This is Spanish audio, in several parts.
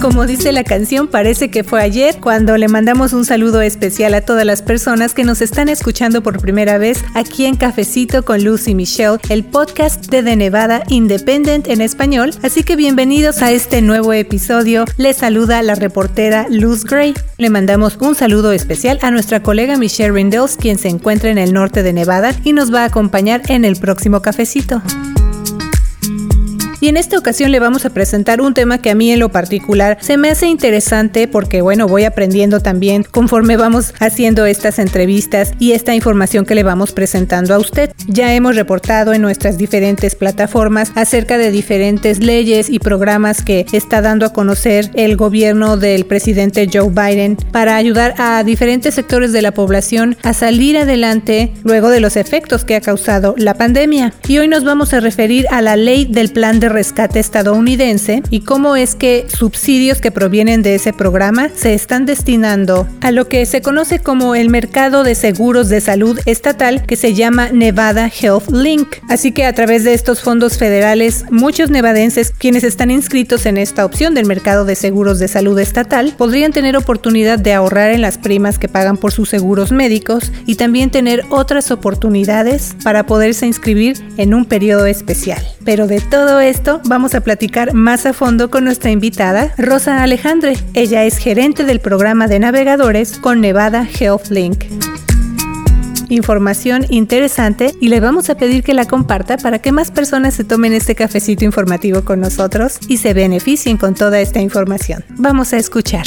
como dice la canción, parece que fue ayer cuando le mandamos un saludo especial a todas las personas que nos están escuchando por primera vez aquí en Cafecito con Lucy Michelle, el podcast de The Nevada Independent en español. Así que bienvenidos a este nuevo episodio. Les saluda la reportera Luz Gray. Le mandamos un saludo especial a nuestra colega Michelle Rindels, quien se encuentra en el norte de Nevada y nos va a acompañar en el próximo cafecito. Y en esta ocasión le vamos a presentar un tema que a mí en lo particular se me hace interesante porque bueno, voy aprendiendo también conforme vamos haciendo estas entrevistas y esta información que le vamos presentando a usted. Ya hemos reportado en nuestras diferentes plataformas acerca de diferentes leyes y programas que está dando a conocer el gobierno del presidente Joe Biden para ayudar a diferentes sectores de la población a salir adelante luego de los efectos que ha causado la pandemia. Y hoy nos vamos a referir a la ley del plan de rescate estadounidense y cómo es que subsidios que provienen de ese programa se están destinando a lo que se conoce como el mercado de seguros de salud estatal que se llama Nevada Health Link. Así que a través de estos fondos federales, muchos nevadenses quienes están inscritos en esta opción del mercado de seguros de salud estatal podrían tener oportunidad de ahorrar en las primas que pagan por sus seguros médicos y también tener otras oportunidades para poderse inscribir en un periodo especial. Pero de todo esto vamos a platicar más a fondo con nuestra invitada, Rosa Alejandre. Ella es gerente del programa de navegadores con Nevada Health Link información interesante y le vamos a pedir que la comparta para que más personas se tomen este cafecito informativo con nosotros y se beneficien con toda esta información. Vamos a escuchar.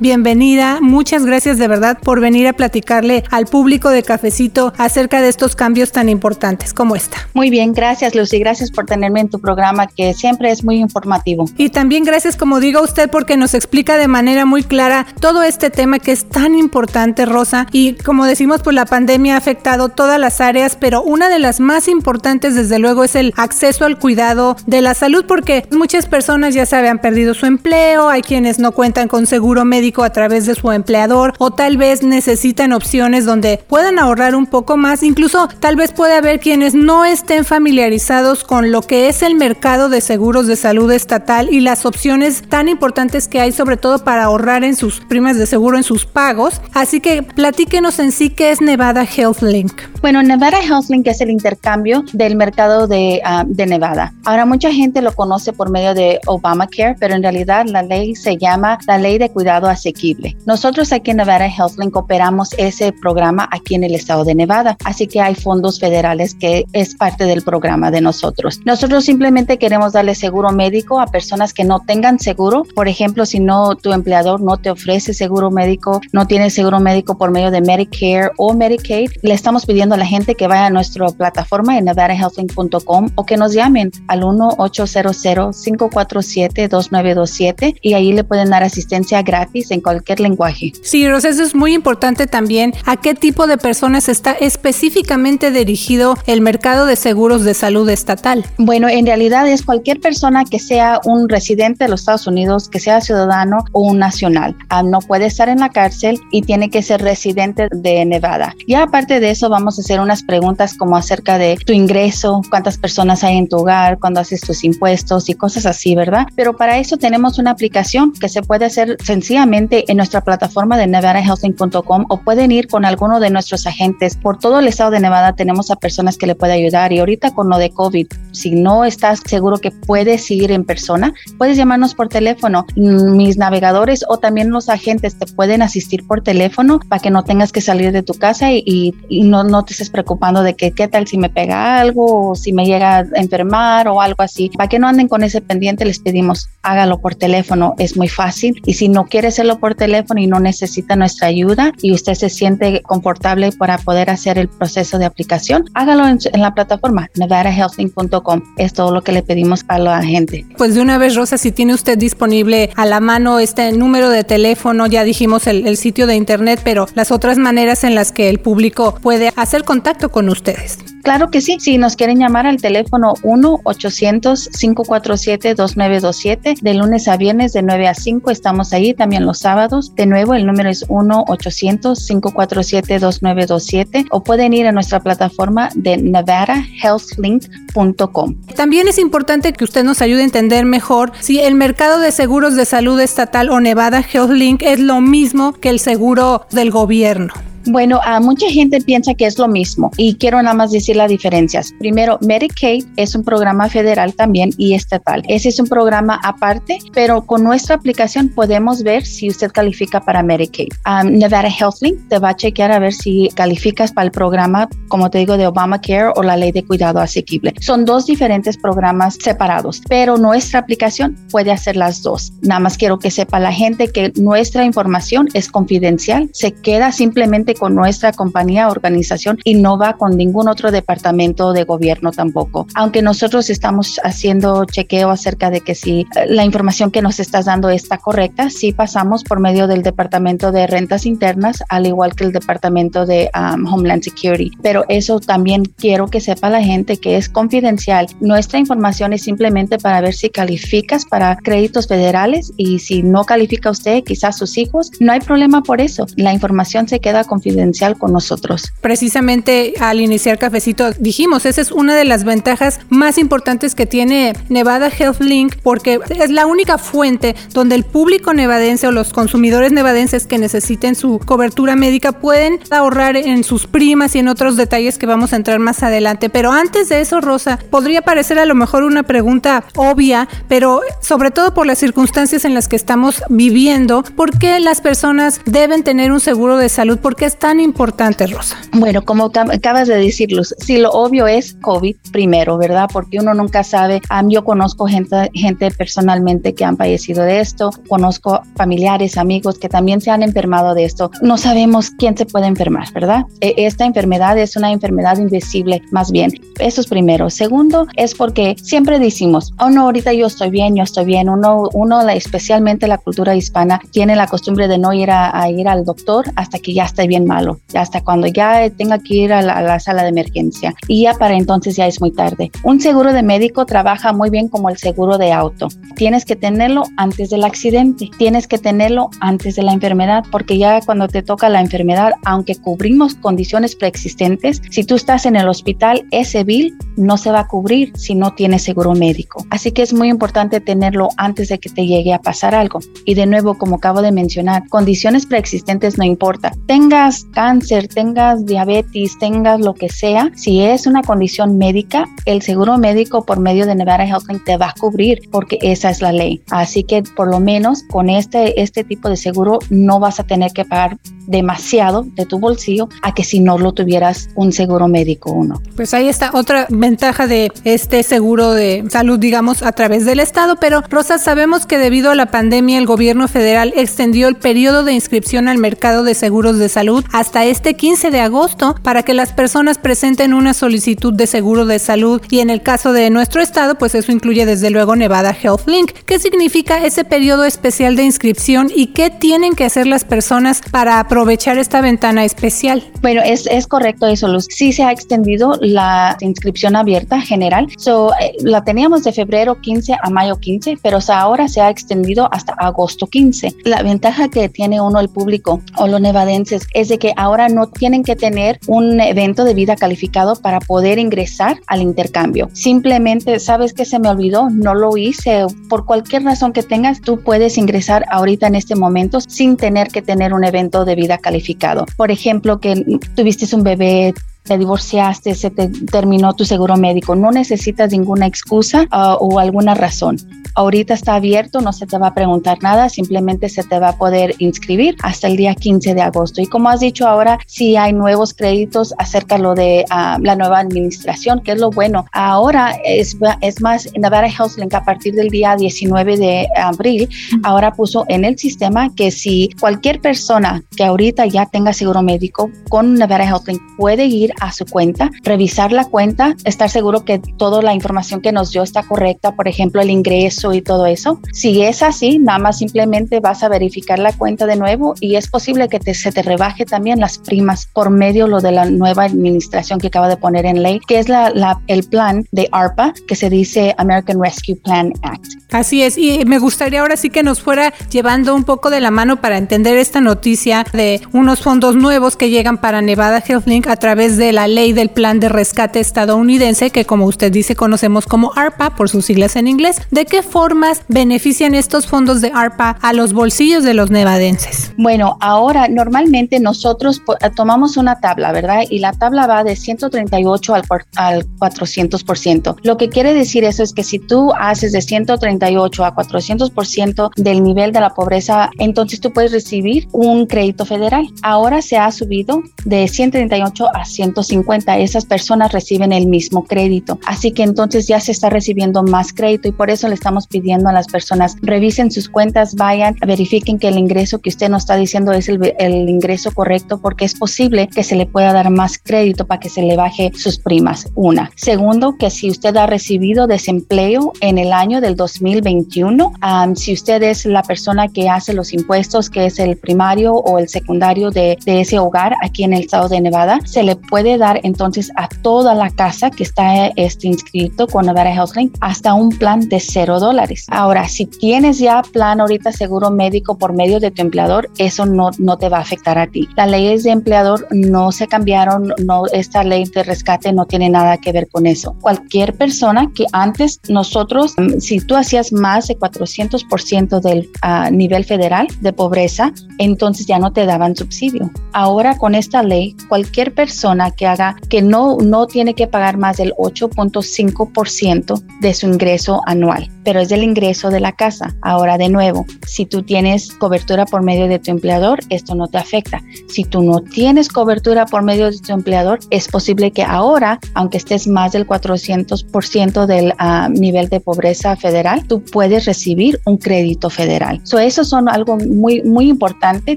Bienvenida, muchas gracias de verdad por venir a platicarle al público de Cafecito acerca de estos cambios tan importantes. ¿Cómo está? Muy bien, gracias Lucy, gracias por tenerme en tu programa que siempre es muy informativo. Y también gracias, como digo usted, porque nos explica de manera muy clara todo este tema que es tan importante, Rosa. Y como decimos, pues la pandemia ha afectado todas las áreas, pero una de las más importantes, desde luego, es el acceso al cuidado de la salud, porque muchas personas ya se han perdido su empleo, hay quienes no cuentan con seguro médico a través de su empleador o tal vez necesitan opciones donde puedan ahorrar un poco más. Incluso tal vez puede haber quienes no estén familiarizados con lo que es el mercado de seguros de salud estatal y las opciones tan importantes que hay sobre todo para ahorrar en sus primas de seguro, en sus pagos. Así que platíquenos en sí qué es Nevada Health Link. Bueno, Nevada Health Link es el intercambio del mercado de, ah, de Nevada. Ahora mucha gente lo conoce por medio de Obamacare, pero en realidad la ley se llama la Ley de Cuidado asequible. Nosotros aquí en Nevada HealthLink operamos ese programa aquí en el estado de Nevada, así que hay fondos federales que es parte del programa de nosotros. Nosotros simplemente queremos darle seguro médico a personas que no tengan seguro. Por ejemplo, si no tu empleador no te ofrece seguro médico, no tienes seguro médico por medio de Medicare o Medicaid, le estamos pidiendo a la gente que vaya a nuestra plataforma en nevadahealthlink.com o que nos llamen al 1-800-547-2927 y ahí le pueden dar asistencia gratis en cualquier lenguaje. Sí, Rosa, eso es muy importante también. ¿A qué tipo de personas está específicamente dirigido el mercado de seguros de salud estatal? Bueno, en realidad es cualquier persona que sea un residente de los Estados Unidos, que sea ciudadano o un nacional. Ah, no puede estar en la cárcel y tiene que ser residente de Nevada. Ya aparte de eso, vamos a hacer unas preguntas como acerca de tu ingreso, cuántas personas hay en tu hogar, cuándo haces tus impuestos y cosas así, ¿verdad? Pero para eso tenemos una aplicación que se puede hacer sencillamente en nuestra plataforma de nevadahealthing.com o pueden ir con alguno de nuestros agentes. Por todo el estado de Nevada tenemos a personas que le pueden ayudar y ahorita con lo de COVID, si no estás seguro que puedes ir en persona, puedes llamarnos por teléfono. Mis navegadores o también los agentes te pueden asistir por teléfono para que no tengas que salir de tu casa y, no, no te estés preocupando de que qué tal si me pega algo o si me llega a enfermar o algo así. Para que no anden con ese pendiente, les pedimos hágalo por teléfono, es muy fácil. Y si no quieres hacerlo por teléfono y no necesita nuestra ayuda y usted se siente confortable para poder hacer el proceso de aplicación, hágalo en, la plataforma nevadahealthing.com. Es todo lo que le pedimos a la gente. Pues de una vez, Rosa, si tiene usted disponible a la mano este número de teléfono, ya dijimos el sitio de internet, pero las otras maneras en las que el público puede hacer contacto con ustedes. Claro que sí. Si nos quieren llamar al teléfono 1-800-547-2927 de lunes a viernes de 9 a 5. Estamos ahí también los sábados. De nuevo, el número es 1-800-547-2927 o pueden ir a nuestra plataforma de nevadahealthlink.com. También es importante que usted nos ayude a entender mejor si el mercado de seguros de salud estatal o Nevada Health Link es lo mismo que el seguro del gobierno. Bueno, a mucha gente piensa que es lo mismo y quiero nada más decir las diferencias. Primero, Medicaid es un programa federal también y estatal. Ese es un programa aparte, pero con nuestra aplicación podemos ver si usted califica para Medicaid. Nevada HealthLink te va a chequear a ver si calificas para el programa, como te digo, de Obamacare o la ley de cuidado asequible. Son dos diferentes programas separados, pero nuestra aplicación puede hacer las dos. Nada más quiero que sepa la gente que nuestra información es confidencial, se queda simplemente con nuestra compañía, organización y no va con ningún otro departamento de gobierno tampoco. Aunque nosotros estamos haciendo chequeo acerca de que si eh, la información que nos estás dando está correcta, sí pasamos por medio del Departamento de Rentas Internas, al igual que el Departamento de um, Homeland Security. Pero eso también quiero que sepa la gente que es confidencial. Nuestra información es simplemente para ver si calificas para créditos federales y si no califica usted, quizás sus hijos, no hay problema por eso. La información se queda confidencial confidencial con nosotros. Precisamente al iniciar Cafecito dijimos, esa es una de las ventajas más importantes que tiene Nevada Health Link porque es la única fuente donde el público nevadense o los consumidores nevadenses que necesiten su cobertura médica pueden ahorrar en sus primas y en otros detalles que vamos a entrar más adelante. Pero antes de eso, Rosa, podría parecer a lo mejor una pregunta obvia, pero sobre todo por las circunstancias en las que estamos viviendo, ¿por qué las personas deben tener un seguro de salud? ¿Por qué tan importante, Rosa? Bueno, como acabas de decirlo, si lo obvio es COVID primero, ¿verdad? Porque uno nunca sabe. yo conozco gente, gente personalmente que han fallecido de esto, conozco familiares, amigos que también se han enfermado de esto. No sabemos quién se puede enfermar, ¿verdad? E, esta enfermedad es una enfermedad invisible, más bien. Eso es primero. Segundo, es porque siempre decimos, oh no, ahorita yo estoy bien, yo estoy bien. Uno, uno especialmente la cultura hispana, tiene la costumbre de no ir a, a ir al doctor hasta que ya esté bien malo, hasta cuando ya tenga que ir a la, sala de emergencia y ya para entonces ya es muy tarde. Un seguro de médico trabaja muy bien como el seguro de auto. Tienes que tenerlo antes del accidente, tienes que tenerlo antes de la enfermedad, porque ya cuando te toca la enfermedad, aunque cubrimos condiciones preexistentes, si tú estás en el hospital, ese bill no se va a cubrir si no tienes seguro médico. Así que es muy importante tenerlo antes de que te llegue a pasar algo. Y de nuevo, como acabo de mencionar, condiciones preexistentes no importa. Tengas cáncer, tengas diabetes, tengas lo que sea, si es una condición médica, el seguro médico por medio de Nevada HealthLink te va a cubrir porque esa es la ley. Así que por lo menos con este, este tipo de seguro no vas a tener que pagar demasiado de tu bolsillo a que si no lo tuvieras un seguro médico uno. Pues ahí está otra ventaja de este seguro de salud, digamos, a través del Estado. Pero Rosa, sabemos que debido a la pandemia el gobierno federal extendió el periodo de inscripción al mercado de seguros de salud hasta este 15 de agosto para que las personas presenten una solicitud de seguro de salud y en el caso de nuestro estado, pues eso incluye desde luego Nevada Health Link. ¿Qué significa ese periodo especial de inscripción y qué tienen que hacer las personas para aprovechar esta ventana especial? Bueno, es, es correcto eso, Luz. Sí se ha extendido la inscripción abierta general. So, eh, la teníamos de febrero 15 a mayo 15, pero ahora se ha extendido hasta agosto 15. La ventaja que tiene uno el público o los nevadenses es de que ahora no tienen que tener un evento de vida calificado para poder ingresar al intercambio. Simplemente, ¿sabes que se me olvidó? No lo hice. Por cualquier razón que tengas, tú puedes ingresar ahorita en este momento sin tener que tener un evento de vida calificado. Por ejemplo, que tuviste un bebé te divorciaste, se te terminó tu seguro médico. No necesitas ninguna excusa ah, o alguna razón. Ahorita está abierto, no se te va a preguntar nada, simplemente se te va a poder inscribir hasta el día 15 de agosto. Y como has dicho ahora, si hay nuevos créditos acerca lo de ah, la nueva administración, que es lo bueno. Ahora es, es más, Nevada HealthLink a partir del día 19 de abril, ahora puso en el sistema que si cualquier persona que ahorita ya tenga seguro médico con Nevada HealthLink puede ir a su cuenta, revisar la cuenta, estar seguro que toda la información que nos dio está correcta, por ejemplo, el ingreso y todo eso. Si es así, nada más simplemente vas a verificar la cuenta de nuevo y es posible que te, se te rebaje también las primas por medio lo de la nueva administración que acaba de poner en ley, que es la, la, el plan de ARPA, que se dice American Rescue Plan Act. Así es, y me gustaría ahora sí que nos fuera llevando un poco de la mano para entender esta noticia de unos fondos nuevos que llegan para Nevada HealthLink a través de la ley del plan de rescate estadounidense, que como usted dice conocemos como ARPA por sus siglas en inglés. ¿De qué formas benefician estos fondos de ARPA a los bolsillos de los nevadenses? Bueno, ahora normalmente nosotros tomamos una tabla, ¿verdad? Y la tabla va de 138 al, al 400%. Lo que quiere decir eso es que si tú haces de 138 a 400% del nivel de la pobreza, entonces tú puedes recibir un crédito federal. Ahora se ha subido de 138 a 150. Esas personas reciben el mismo crédito. Así que entonces ya se está recibiendo más crédito y por eso le estamos pidiendo a las personas revisen sus cuentas, vayan, verifiquen que el ingreso que usted nos está diciendo es el, ingreso correcto porque es posible que se le pueda dar más crédito para que se le baje sus primas. Una. Segundo, que si usted ha recibido desempleo en el año del 2021, um, si usted es la persona que hace los impuestos, que es el primario o el secundario de, de, ese hogar aquí en el estado de Nevada, se le puede dar entonces a toda la casa que está este, inscrito con Nevada HealthLink hasta un plan de cero dólares. Ahora, si tienes ya plan ahorita seguro médico por medio de tu empleador, eso no, no te va a afectar a ti. Las leyes de empleador no se cambiaron, no, esta ley de rescate no tiene nada que ver con eso. Cualquier persona que antes nosotros, mm, si tú hacías más de 400% del uh, nivel federal de pobreza, entonces ya no te daban subsidio. Ahora con esta ley, cualquier persona que haga que no, no tiene que pagar más del 8.5% de su ingreso anual, pero es del ingreso de la casa. Ahora de nuevo, si tú tienes cobertura por medio de tu empleador, esto no te afecta. Si tú no tienes cobertura por medio de tu empleador, es posible que ahora, aunque estés más del 400% del uh, nivel de pobreza federal, tú puedes recibir un crédito federal. So, eso son algo muy, muy importante.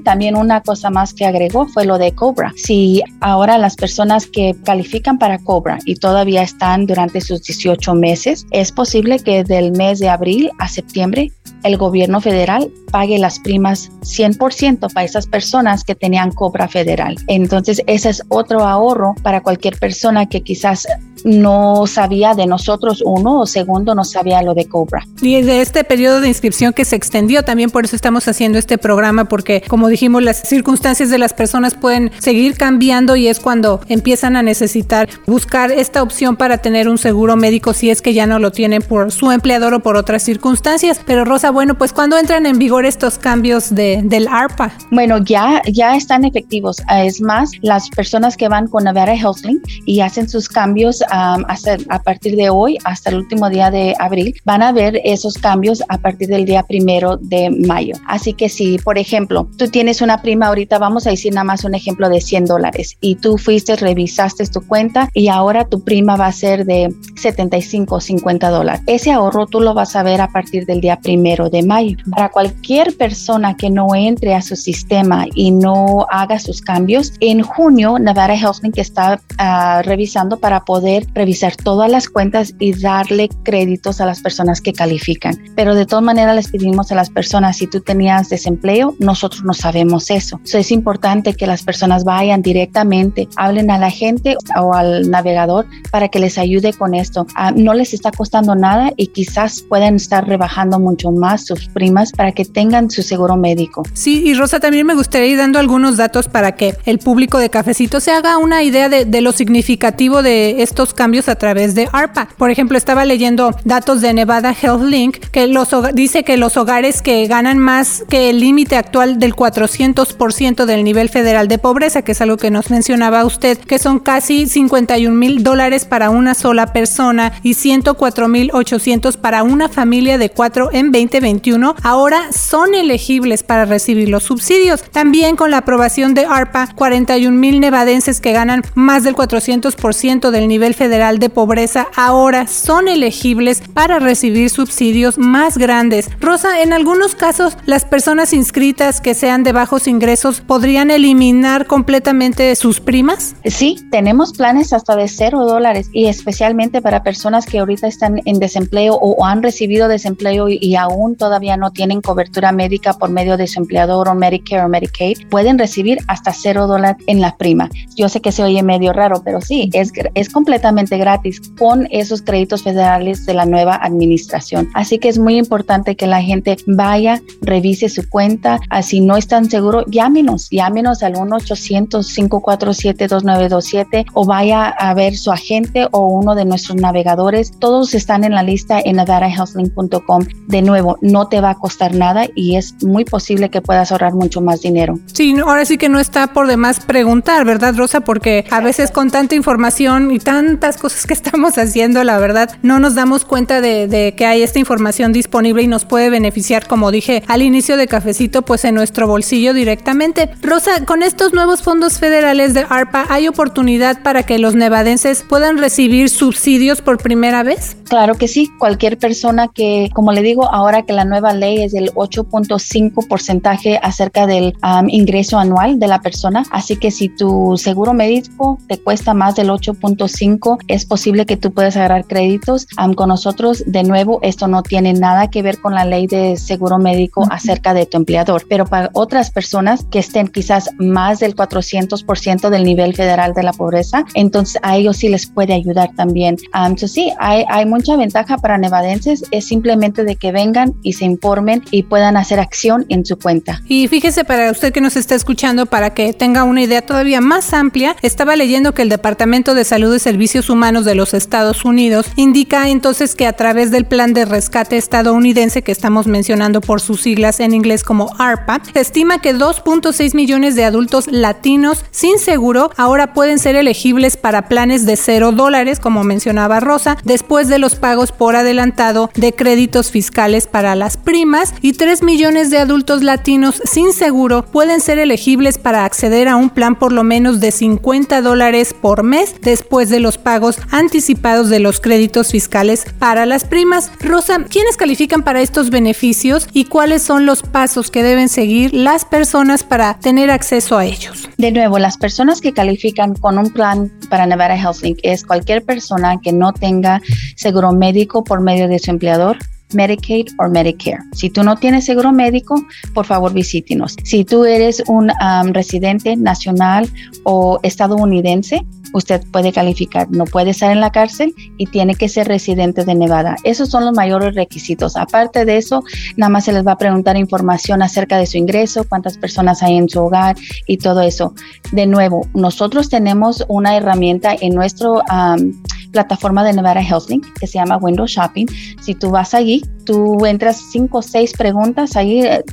También una cosa más que agregó fue lo de Cobra. Si ahora las personas que califican para Cobra y todavía están durante sus 18 meses, es posible que del mes de abril a septiembre el gobierno federal pague las primas 100% para esas personas que tenían cobra federal. Entonces, ese es otro ahorro para cualquier persona que quizás no sabía de nosotros, uno, o segundo, no sabía lo de Cobra. Y de este periodo de inscripción que se extendió, también por eso estamos haciendo este programa, porque como dijimos, las circunstancias de las personas pueden seguir cambiando y es cuando empiezan a necesitar buscar esta opción para tener un seguro médico si es que ya no lo tienen por su empleador o por otras circunstancias. Pero Rosa, bueno, pues cuando entran en vigor estos cambios de, del ARPA? Bueno, ya, ya están efectivos. Es más, las personas que van con Nevada HealthLink y hacen sus cambios um, hasta, a partir de hoy hasta el último día de abril, van a ver esos cambios a partir del día primero de mayo. Así que si, por ejemplo, tú tienes una prima ahorita, vamos a decir nada más un ejemplo de 100 dólares y tú fuiste, revisaste tu cuenta y ahora tu prima va a ser de 75 o 50 dólares. Ese ahorro tú lo vas a ver a partir del día primero de mayo. Para cualquier persona que no entre a su sistema y no haga sus cambios, en junio Nevada HealthLink está uh, revisando para poder revisar todas las cuentas y darle créditos a las personas que califican. Pero de todas maneras les pedimos a las personas, si tú tenías desempleo, nosotros no sabemos eso. So, es importante que las personas vayan directamente, hablen a la gente o al navegador para que les ayude con esto. Uh, no les está costando nada y quizás pueden estar rebajando mucho más sus primas para que tengan su seguro médico. Sí, y Rosa, también me gustaría ir dando algunos datos para que el público de Cafecito se haga una idea de, de lo significativo de estos cambios a través de ARPA. Por ejemplo, estaba leyendo datos de Nevada Health Link que los, dice que los hogares que ganan más que el límite actual del 400% del nivel federal de pobreza, que es algo que nos mencionaba usted, que son casi 51 mil dólares para una sola persona y 104 mil 800 para una familia de cuatro en 2021, ahora son elegibles para recibir los subsidios. También con la aprobación de ARPA, 41 mil nevadenses que ganan más del 400% del nivel federal de pobreza ahora son elegibles para recibir subsidios más grandes. Rosa, en algunos casos las personas inscritas que sean de bajos ingresos podrían eliminar completamente sus primas. Sí, tenemos planes hasta de cero dólares y especialmente para personas que ahorita están en desempleo o, han recibido desempleo y, aún todavía no tienen cobertura médica por medio de su empleador o Medicare o Medicaid, pueden recibir hasta cero dólares en la prima. Yo sé que se oye medio raro, pero sí, es, es completamente gratis con esos créditos federales de la nueva administración. Así que es muy importante que la gente vaya, revise su cuenta. Si no están seguros, llámenos, llámenos al 1-800-547-2927 o vaya a ver su agente o uno de nuestros navegadores. Todos están en la lista en nevadahealthlink.com. De nuevo, no te va a costar nada y es muy posible que puedas ahorrar mucho más dinero. Sí, ahora sí que no está por demás preguntar, ¿verdad, Rosa? Porque a veces con tanta información y tantas cosas que estamos haciendo, la verdad, no nos damos cuenta de, que hay esta información disponible y nos puede beneficiar, como dije al inicio de Cafecito, pues en nuestro bolsillo directamente. Rosa, con estos nuevos fondos federales de ARPA, ¿hay oportunidad para que los nevadenses puedan recibir subsidios por primera vez? Claro que sí. Cualquier persona que, como le digo, ahora que la nueva ley es del 8.5 porcentaje acerca del ingreso anual de la persona, así que si tu seguro médico te cuesta más del 8.5, es posible que tú puedas agarrar créditos con nosotros. De nuevo, esto no tiene nada que ver con la ley de seguro médico acerca de tu empleador, pero para otras personas que estén quizás más del 400% del nivel federal de la pobreza, entonces a ellos sí les puede ayudar también. entonces sí, hay, hay mucha ventaja para nevadenses, es simplemente de que vengan y se informen y puedan hacer acción en su cuenta. Y fíjese para usted que nos está escuchando, para que tenga una idea todavía más amplia, estaba leyendo que el Departamento de Salud y Servicios Humanos de los Estados Unidos indica entonces que a través del plan de rescate estadounidense que estamos mencionando por sus siglas en inglés como ARPA, estima que 2.6 millones de adultos latinos sin seguro ahora pueden ser elegibles para planes de cero dólares, como mencionaba Rosa, después de los pagos por adelantado de créditos fiscales para las primas y 3 millones de adultos latinos sin seguro pueden ser elegibles para acceder a un plan por lo menos de 50 dólares por mes después de los pagos anticipados de los créditos fiscales para las primas. Rosa, ¿quiénes califican para estos beneficios y cuáles son los pasos que deben seguir las personas para tener acceso a ellos? De nuevo, las personas que califican con un plan para Nevada HealthLink es cualquier persona que no tenga seguro seguro médico por medio de su empleador, Medicaid o Medicare. Si tú no tienes seguro médico, por favor visítenos. Si tú eres un um, residente nacional o estadounidense, usted puede calificar. No puede estar en la cárcel y tiene que ser residente de Nevada. Esos son los mayores requisitos. Aparte de eso, nada más se les va a preguntar información acerca de su ingreso, cuántas personas hay en su hogar y todo eso. De nuevo, nosotros tenemos una herramienta en nuestro... Um, plataforma de Nevada HealthLink que se llama Windows Shopping. Si tú vas allí, tú entras cinco o seis preguntas ahí eh,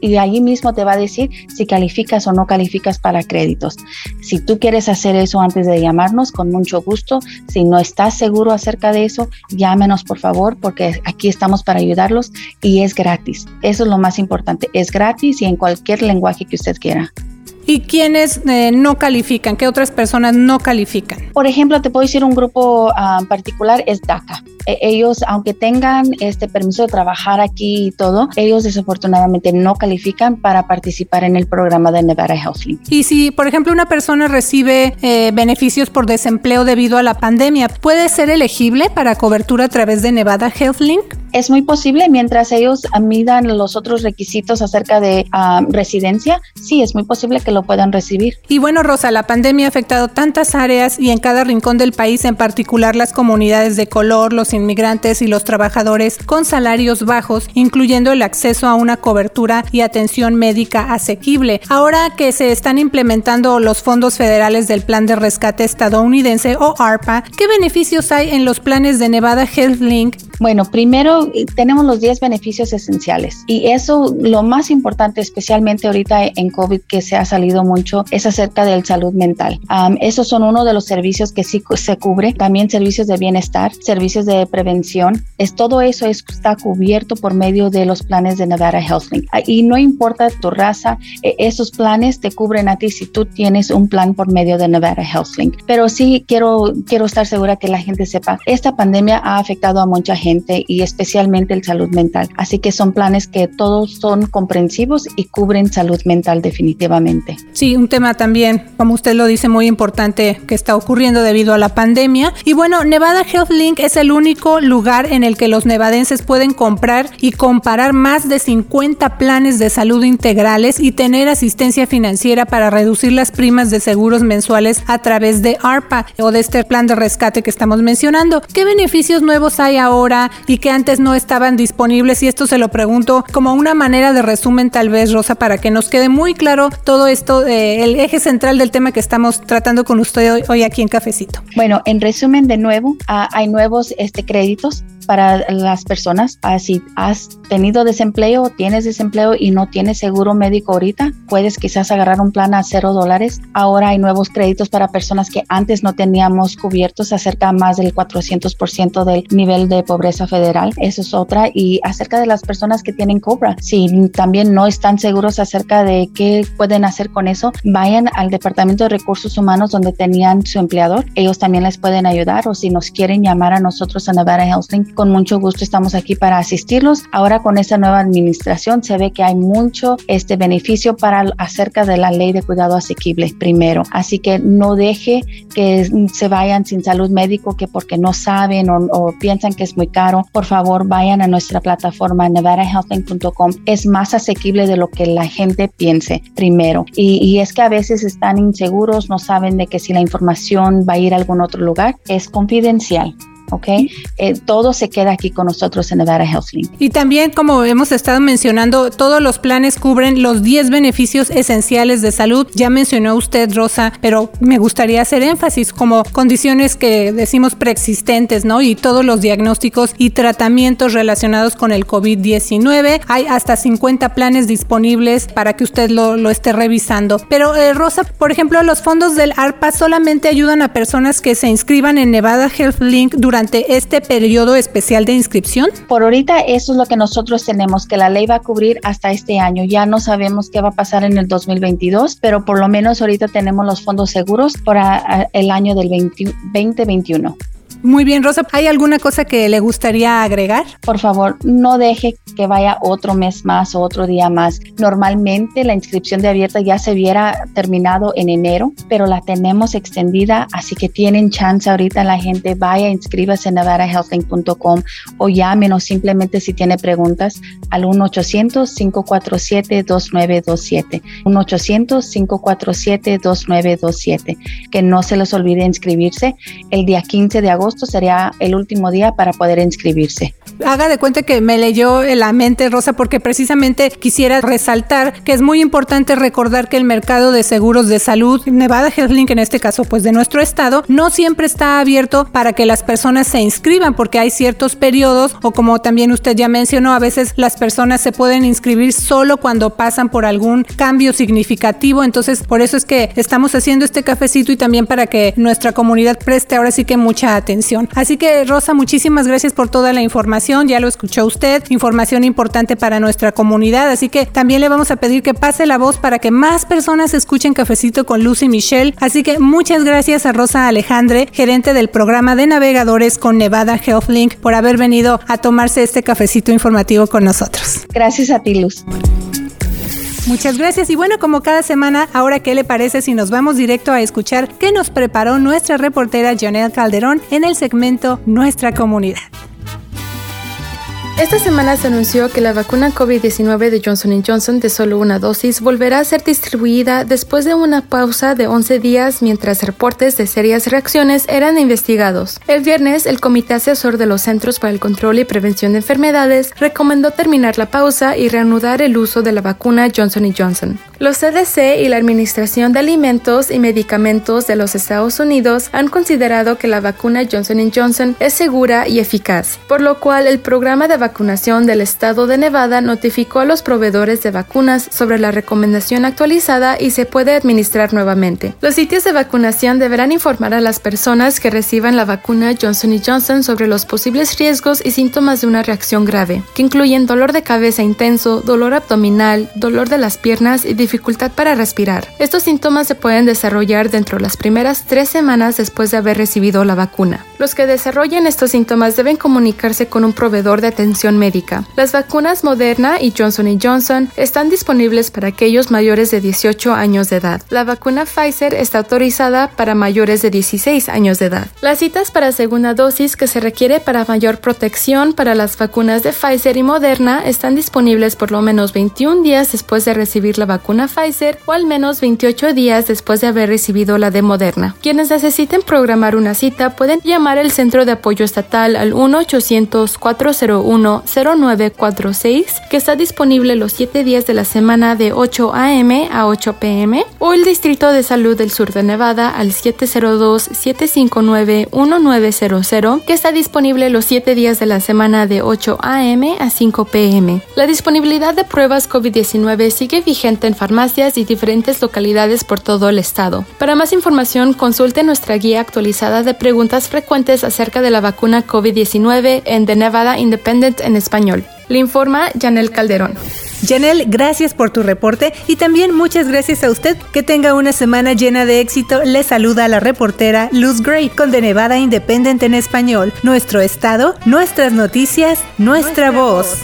y allí mismo te va a decir si calificas o no calificas para créditos. Si tú quieres hacer eso antes de llamarnos, con mucho gusto. Si no estás seguro acerca de eso, llámenos por favor, porque aquí estamos para ayudarlos y es gratis. Eso es lo más importante. Es gratis y en cualquier lenguaje que usted quiera. ¿Y quiénes eh, no califican? ¿Qué otras personas no califican? Por ejemplo, te puedo decir un grupo ah, particular, es DACA. E, ellos, aunque tengan este permiso de trabajar aquí y todo, ellos desafortunadamente no califican para participar en el programa de Nevada HealthLink. Y si, por ejemplo, una persona recibe eh, beneficios por desempleo debido a la pandemia, ¿puede ser elegible para cobertura a través de Nevada HealthLink? Es muy posible mientras ellos midan los otros requisitos acerca de ah, residencia, sí, es muy posible que lo puedan recibir. Y bueno, Rosa, la pandemia ha afectado tantas áreas y en cada rincón del país, en particular las comunidades de color, los inmigrantes y los trabajadores con salarios bajos, incluyendo el acceso a una cobertura y atención médica asequible. Ahora que se están implementando los fondos federales del Plan de Rescate Estadounidense o ARPA, ¿qué beneficios hay en los planes de Nevada Health Link Bueno, primero eh, tenemos los 10 beneficios esenciales y eso lo más importante, especialmente ahorita en COVID que se ha salido mucho, es acerca del salud mental. esos son uno de los servicios que sí se cubre, también servicios de bienestar, servicios de prevención, es todo eso está cubierto por medio de los planes de Nevada HealthLink. Ah, y no importa tu raza, e, esos planes te cubren a ti si tú tienes un plan por medio de Nevada HealthLink. Pero sí quiero, quiero estar segura que la gente sepa, esta pandemia ha afectado a mucha gente y especialmente el salud mental. Así que son planes que todos son comprensivos y cubren salud mental definitivamente. Sí, un tema también, como usted lo dice, muy importante que está ocurriendo debido a la pandemia. Y bueno, Nevada HealthLink es el único lugar en el que los nevadenses pueden comprar y comparar más de 50 planes de salud integrales y tener asistencia financiera para reducir las primas de seguros mensuales a través de ARPA o de este plan de rescate que estamos mencionando. ¿Qué beneficios nuevos hay ahora y que antes no estaban disponibles? Y esto se lo pregunto como una manera de resumen tal vez, Rosa, para que nos quede muy claro todo esto, eh, el eje central del tema que estamos tratando con usted hoy, aquí en Cafecito. Bueno, en resumen de nuevo, ah, hay nuevos este, créditos para las personas. Ah, si has tenido desempleo, tienes desempleo y no tienes seguro médico ahorita, puedes quizás agarrar un plan a cero dólares. Ahora hay nuevos créditos para personas que antes no teníamos cubiertos, acerca más del 400% del nivel de pobreza federal. Eso es otra. Y acerca de las personas que tienen Cobra, si también no están seguros acerca de qué pueden hacer con eso, vayan al Departamento de Recursos Humanos donde tenían su empleador. Ellos también les pueden ayudar o si nos quieren llamar a nosotros a Nevada HealthLink con mucho gusto estamos aquí para asistirlos. Ahora con esta nueva administración se ve que hay mucho este beneficio para acerca de la ley de cuidado asequible primero. Así que no deje que se vayan sin salud médico que porque no saben o, piensan que es muy caro. Por favor, vayan a nuestra plataforma nevadahealthline.com. Es más asequible de lo que la gente piense primero. Y, y es que a veces están inseguros, no saben de que si la información va a ir a algún otro lugar, es confidencial. ¿Ok? Eh, todo se queda aquí con nosotros en Nevada HealthLink. Y también, como hemos estado mencionando, todos los planes cubren los 10 beneficios esenciales de salud. Ya mencionó usted, Rosa, pero me gustaría hacer énfasis como condiciones que decimos preexistentes, ¿no? Y todos los diagnósticos y tratamientos relacionados con el COVID-19. Hay hasta 50 planes disponibles para que usted lo, lo esté revisando. Pero, eh, Rosa, por ejemplo, los fondos del ARPA solamente ayudan a personas que se inscriban en Nevada HealthLink durante durante este periodo especial de inscripción? Por ahorita eso es lo que nosotros tenemos, que la ley va a cubrir hasta este año. Ya no sabemos qué va a pasar en el 2022, pero por lo menos ahorita tenemos los fondos seguros para el año del 2021. Muy bien, Rosa. ¿Hay alguna cosa que le gustaría agregar? Por favor, no deje que vaya otro mes más o otro día más. Normalmente la inscripción de abierta ya se hubiera terminado en enero, pero la tenemos extendida, así que tienen chance ahorita la gente vaya, inscríbase en nevadahealthline.com o llámenos simplemente si tiene preguntas al 1-800-547-2927. 1-800-547-2927. Que no se les olvide inscribirse el día 15 de agosto sería el último día para poder inscribirse. Haga de cuenta que me leyó en la mente, Rosa, porque precisamente quisiera resaltar que es muy importante recordar que el mercado de seguros de salud, Nevada HealthLink en este caso, pues de nuestro estado, no siempre está abierto para que las personas se inscriban, porque hay ciertos periodos, o como también usted ya mencionó, a veces las personas se pueden inscribir solo cuando pasan por algún cambio significativo. Entonces, por eso es que estamos haciendo este cafecito y también para que nuestra comunidad preste ahora sí que mucha atención Así que Rosa, muchísimas gracias por toda la información, ya lo escuchó usted, información importante para nuestra comunidad, así que también le vamos a pedir que pase la voz para que más personas escuchen Cafecito con Lucy y Michelle. Así que muchas gracias a Rosa Alejandre, gerente del programa de navegadores con Nevada HealthLink, por haber venido a tomarse este cafecito informativo con nosotros. Gracias a ti, Luz. Muchas gracias y bueno, como cada semana, ahora qué le parece si nos vamos directo a escuchar qué nos preparó nuestra reportera Jonel Calderón en el segmento Nuestra Comunidad. Esta semana se anunció que la vacuna COVID-19 de Johnson Johnson de solo una dosis volverá a ser distribuida después de una pausa de 11 días mientras reportes de serias reacciones eran investigados. El viernes, el Comité Asesor de los Centros para el Control y Prevención de Enfermedades recomendó terminar la pausa y reanudar el uso de la vacuna Johnson Johnson. Los CDC y la Administración de Alimentos y Medicamentos de los Estados Unidos han considerado que la vacuna Johnson Johnson es segura y eficaz, por lo cual el programa de vacunación del estado de Nevada notificó a los proveedores de vacunas sobre la recomendación actualizada y se puede administrar nuevamente. Los sitios de vacunación deberán informar a las personas que reciban la vacuna Johnson Johnson sobre los posibles riesgos y síntomas de una reacción grave, que incluyen dolor de cabeza intenso, dolor abdominal, dolor de las piernas y dificultad para respirar. Estos síntomas se pueden desarrollar dentro de las primeras tres semanas después de haber recibido la vacuna. Los que desarrollen estos síntomas deben comunicarse con un proveedor de atención médica. Las vacunas Moderna y Johnson Johnson están disponibles para aquellos mayores de 18 años de edad. La vacuna Pfizer está autorizada para mayores de 16 años de edad. Las citas para segunda dosis que se requiere para mayor protección para las vacunas de Pfizer y Moderna están disponibles por lo menos 21 días después de recibir la vacuna Pfizer o al menos 28 días después de haber recibido la de Moderna. Quienes necesiten programar una cita pueden llamar al Centro de Apoyo Estatal al 1 800 401 0946 que está disponible los 7 días de la semana de 8 a.m. a 8 p.m. o el Distrito de Salud del Sur de Nevada al 702-759-1900 que está disponible los 7 días de la semana de 8 a.m. a 5 p.m. La disponibilidad de pruebas COVID-19 sigue vigente en farmacias y diferentes localidades por todo el estado. Para más información, consulte nuestra guía actualizada de preguntas frecuentes acerca de la vacuna COVID-19 en The Nevada Independent en español. Le informa Janel Calderón. Janel, gracias por tu reporte y también muchas gracias a usted. Que tenga una semana llena de éxito. Le saluda a la reportera Luz Gray con The Nevada Independent en español. Nuestro estado, nuestras noticias, nuestra, voz.